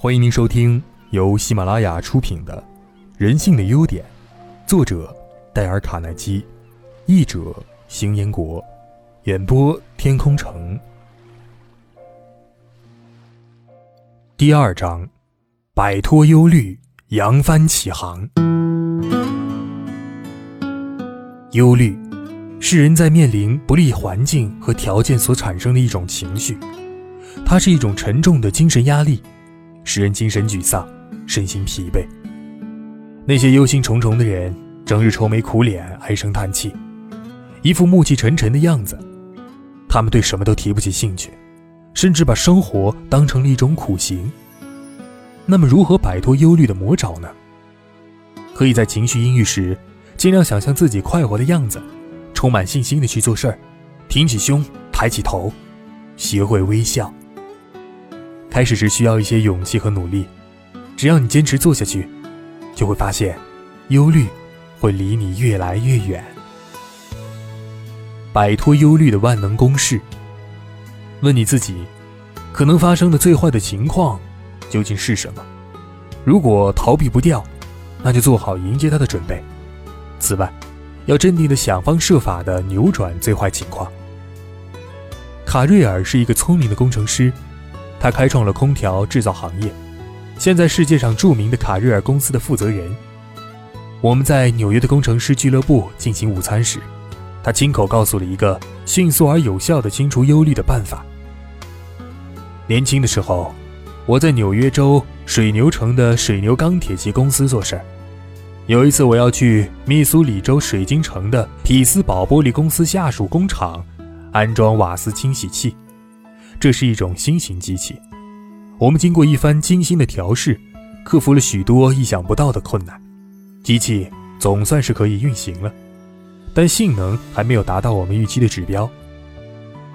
欢迎您收听由喜马拉雅出品的《人性的优点》，作者戴尔·卡耐基，译者邢彦国，演播天空城。第二章：摆脱忧虑，扬帆起航。忧虑是人在面临不利环境和条件所产生的一种情绪，它是一种沉重的精神压力。使人精神沮丧，身心疲惫。那些忧心忡忡的人，整日愁眉苦脸，唉声叹气，一副暮气沉沉的样子。他们对什么都提不起兴趣，甚至把生活当成了一种苦行。那么，如何摆脱忧虑的魔爪呢？可以在情绪阴郁时，尽量想象自己快活的样子，充满信心的去做事儿，挺起胸，抬起头，学会微笑。开始只需要一些勇气和努力，只要你坚持做下去，就会发现，忧虑会离你越来越远。摆脱忧虑的万能公式。问你自己，可能发生的最坏的情况究竟是什么？如果逃避不掉，那就做好迎接它的准备。此外，要镇定的想方设法的扭转最坏情况。卡瑞尔是一个聪明的工程师。他开创了空调制造行业，现在世界上著名的卡瑞尔公司的负责人。我们在纽约的工程师俱乐部进行午餐时，他亲口告诉了一个迅速而有效的清除忧虑的办法。年轻的时候，我在纽约州水牛城的水牛钢铁机公司做事儿。有一次，我要去密苏里州水晶城的匹斯堡玻璃公司下属工厂安装瓦斯清洗器。这是一种新型机器，我们经过一番精心的调试，克服了许多意想不到的困难，机器总算是可以运行了，但性能还没有达到我们预期的指标。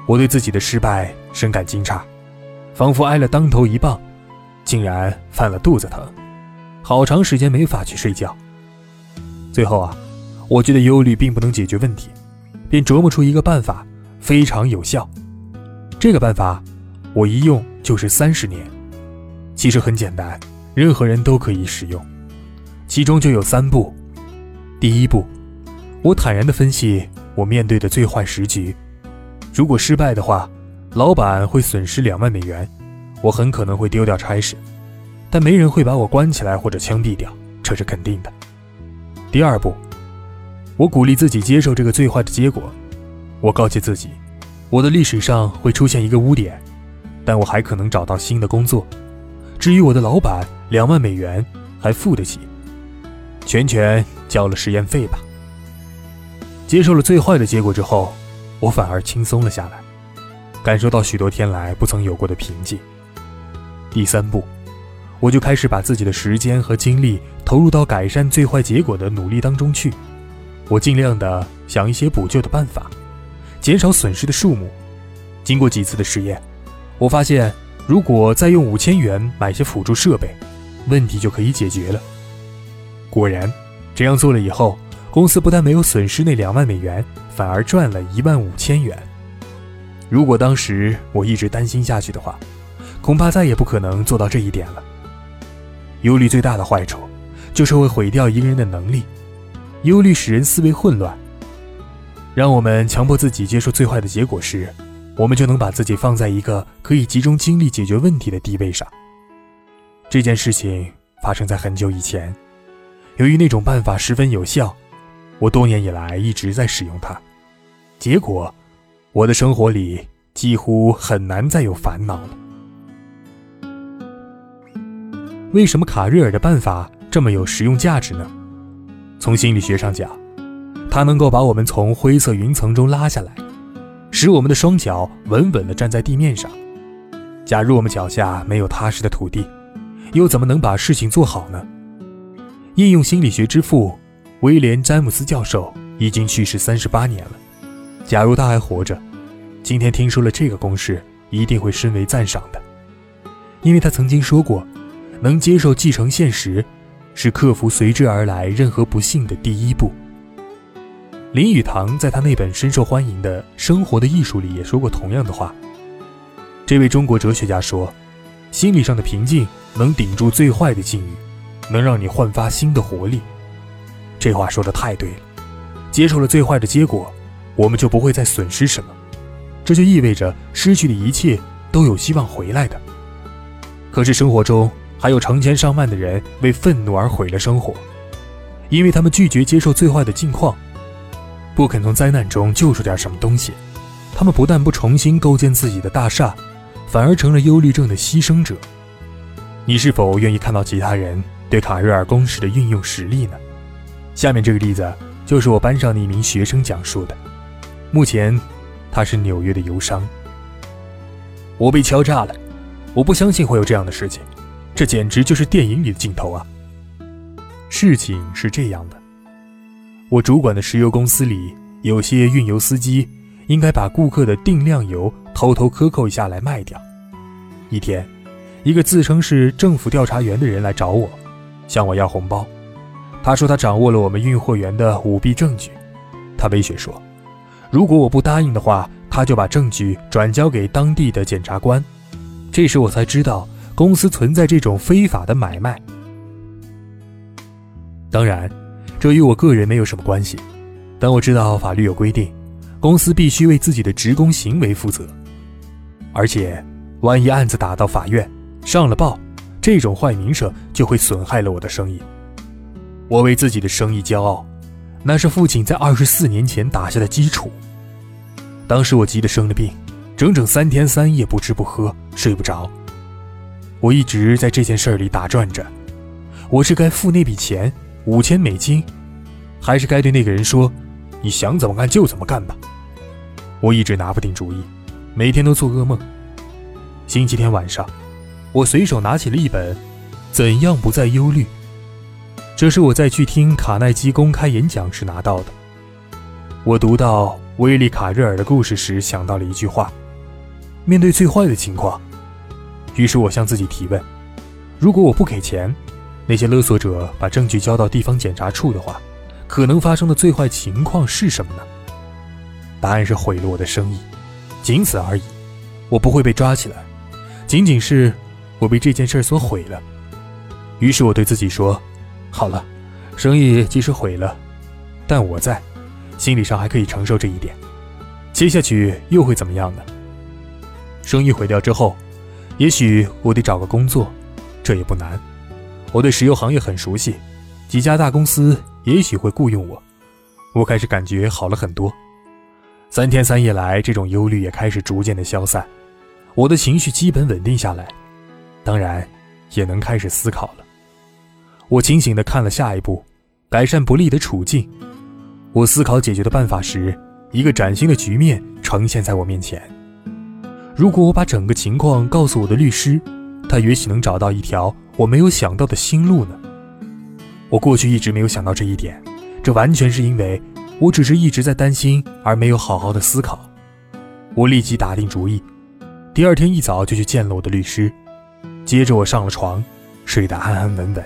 我对自己的失败深感惊诧，仿佛挨了当头一棒，竟然犯了肚子疼，好长时间没法去睡觉。最后啊，我觉得忧虑并不能解决问题，便琢磨出一个办法，非常有效。这个办法，我一用就是三十年。其实很简单，任何人都可以使用。其中就有三步。第一步，我坦然地分析我面对的最坏时局。如果失败的话，老板会损失两万美元，我很可能会丢掉差事，但没人会把我关起来或者枪毙掉，这是肯定的。第二步，我鼓励自己接受这个最坏的结果。我告诫自己。我的历史上会出现一个污点，但我还可能找到新的工作。至于我的老板，两万美元还付得起，全权交了实验费吧。接受了最坏的结果之后，我反而轻松了下来，感受到许多天来不曾有过的平静。第三步，我就开始把自己的时间和精力投入到改善最坏结果的努力当中去。我尽量的想一些补救的办法。减少损失的数目。经过几次的实验，我发现，如果再用五千元买些辅助设备，问题就可以解决了。果然，这样做了以后，公司不但没有损失那两万美元，反而赚了一万五千元。如果当时我一直担心下去的话，恐怕再也不可能做到这一点了。忧虑最大的坏处，就是会毁掉一个人的能力。忧虑使人思维混乱。让我们强迫自己接受最坏的结果时，我们就能把自己放在一个可以集中精力解决问题的地位上。这件事情发生在很久以前，由于那种办法十分有效，我多年以来一直在使用它。结果，我的生活里几乎很难再有烦恼了。为什么卡瑞尔的办法这么有实用价值呢？从心理学上讲。它能够把我们从灰色云层中拉下来，使我们的双脚稳稳地站在地面上。假如我们脚下没有踏实的土地，又怎么能把事情做好呢？应用心理学之父威廉·詹姆斯教授已经去世三十八年了。假如他还活着，今天听说了这个公式，一定会深为赞赏的，因为他曾经说过，能接受继承现实，是克服随之而来任何不幸的第一步。林语堂在他那本深受欢迎的《生活的艺术》里也说过同样的话。这位中国哲学家说：“心理上的平静能顶住最坏的境遇，能让你焕发新的活力。这话说的太对了。接受了最坏的结果，我们就不会再损失什么。这就意味着失去的一切都有希望回来的。可是生活中还有成千上万的人为愤怒而毁了生活，因为他们拒绝接受最坏的境况，不肯从灾难中救出点什么东西。他们不但不重新构建自己的大厦，反而成了忧虑症的牺牲者。你是否愿意看到其他人对卡瑞尔公式的运用实例呢？下面这个例子就是我班上的一名学生讲述的。目前，他是纽约的邮商。我被敲诈了，我不相信会有这样的事情，这简直就是电影里的镜头啊！事情是这样的，我主管的石油公司里有些运油司机，应该把顾客的定量油偷偷克扣下来卖掉。一天，一个自称是政府调查员的人来找我，向我要红包。他说他掌握了我们运货员的舞弊证据，他威胁说，如果我不答应的话，他就把证据转交给当地的检察官。这时我才知道公司存在这种非法的买卖。当然，这与我个人没有什么关系，但我知道法律有规定，公司必须为自己的职工行为负责。而且，万一案子打到法院，上了报，这种坏名声就会损害了我的生意。我为自己的生意骄傲，那是父亲在二十四年前打下的基础。当时我急得生了病，整整三天三夜不吃不喝，睡不着。我一直在这件事里打转着，我是该付那笔钱五千美金，还是该对那个人说：“你想怎么干就怎么干吧？”我一直拿不定主意，每天都做噩梦。星期天晚上，我随手拿起了一本《怎样不再忧虑》。这是我在去听卡耐基公开演讲时拿到的。我读到威利卡瑞尔的故事时，想到了一句话：面对最坏的情况，于是我向自己提问：如果我不给钱，那些勒索者把证据交到地方检察处的话，可能发生的最坏情况是什么呢？答案是毁了我的生意，仅此而已。我不会被抓起来，仅仅是我被这件事所毁了。于是我对自己说。好了，生意即使毁了，但我在，心理上还可以承受这一点。接下去又会怎么样呢？生意毁掉之后，也许我得找个工作，这也不难。我对石油行业很熟悉，几家大公司也许会雇佣我。我开始感觉好了很多。三天三夜来，这种忧虑也开始逐渐的消散，我的情绪基本稳定下来，当然，也能开始思考了。我清醒地看了下一步，改善不利的处境。我思考解决的办法时，一个崭新的局面呈现在我面前。如果我把整个情况告诉我的律师，他也许能找到一条我没有想到的新路呢。我过去一直没有想到这一点，这完全是因为我只是一直在担心，而没有好好的思考。我立即打定主意，第二天一早就去见了我的律师。接着我上了床，睡得安安稳稳。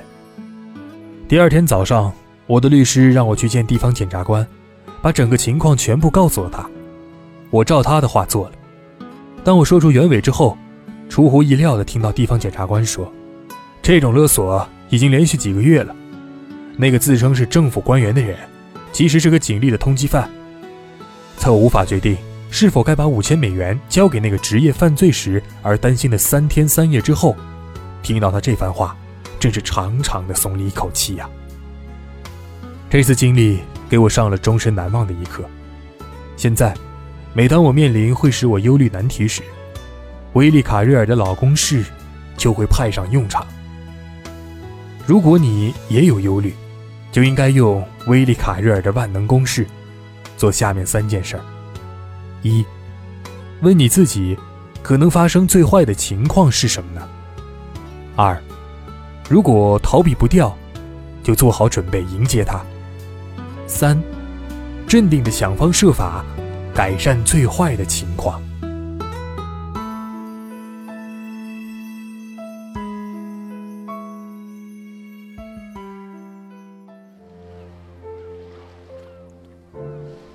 第二天早上，我的律师让我去见地方检察官，把整个情况全部告诉了他。我照他的话做了。当我说出原委之后，出乎意料地听到地方检察官说：“这种勒索已经连续几个月了。那个自称是政府官员的人，其实是个警力的通缉犯。在我无法决定是否该把五千美元交给那个职业犯罪时而担心的三天三夜之后，听到他这番话。”真是长长的松了一口气呀！这次经历给我上了终身难忘的一课。现在，每当我面临会使我忧虑难题时，威利卡瑞尔的老公式就会派上用场。如果你也有忧虑，就应该用威利卡瑞尔的万能公式，做下面三件事：一、问你自己，可能发生最坏的情况是什么呢？二、如果逃避不掉，就做好准备迎接它。三，镇定的想方设法改善最坏的情况。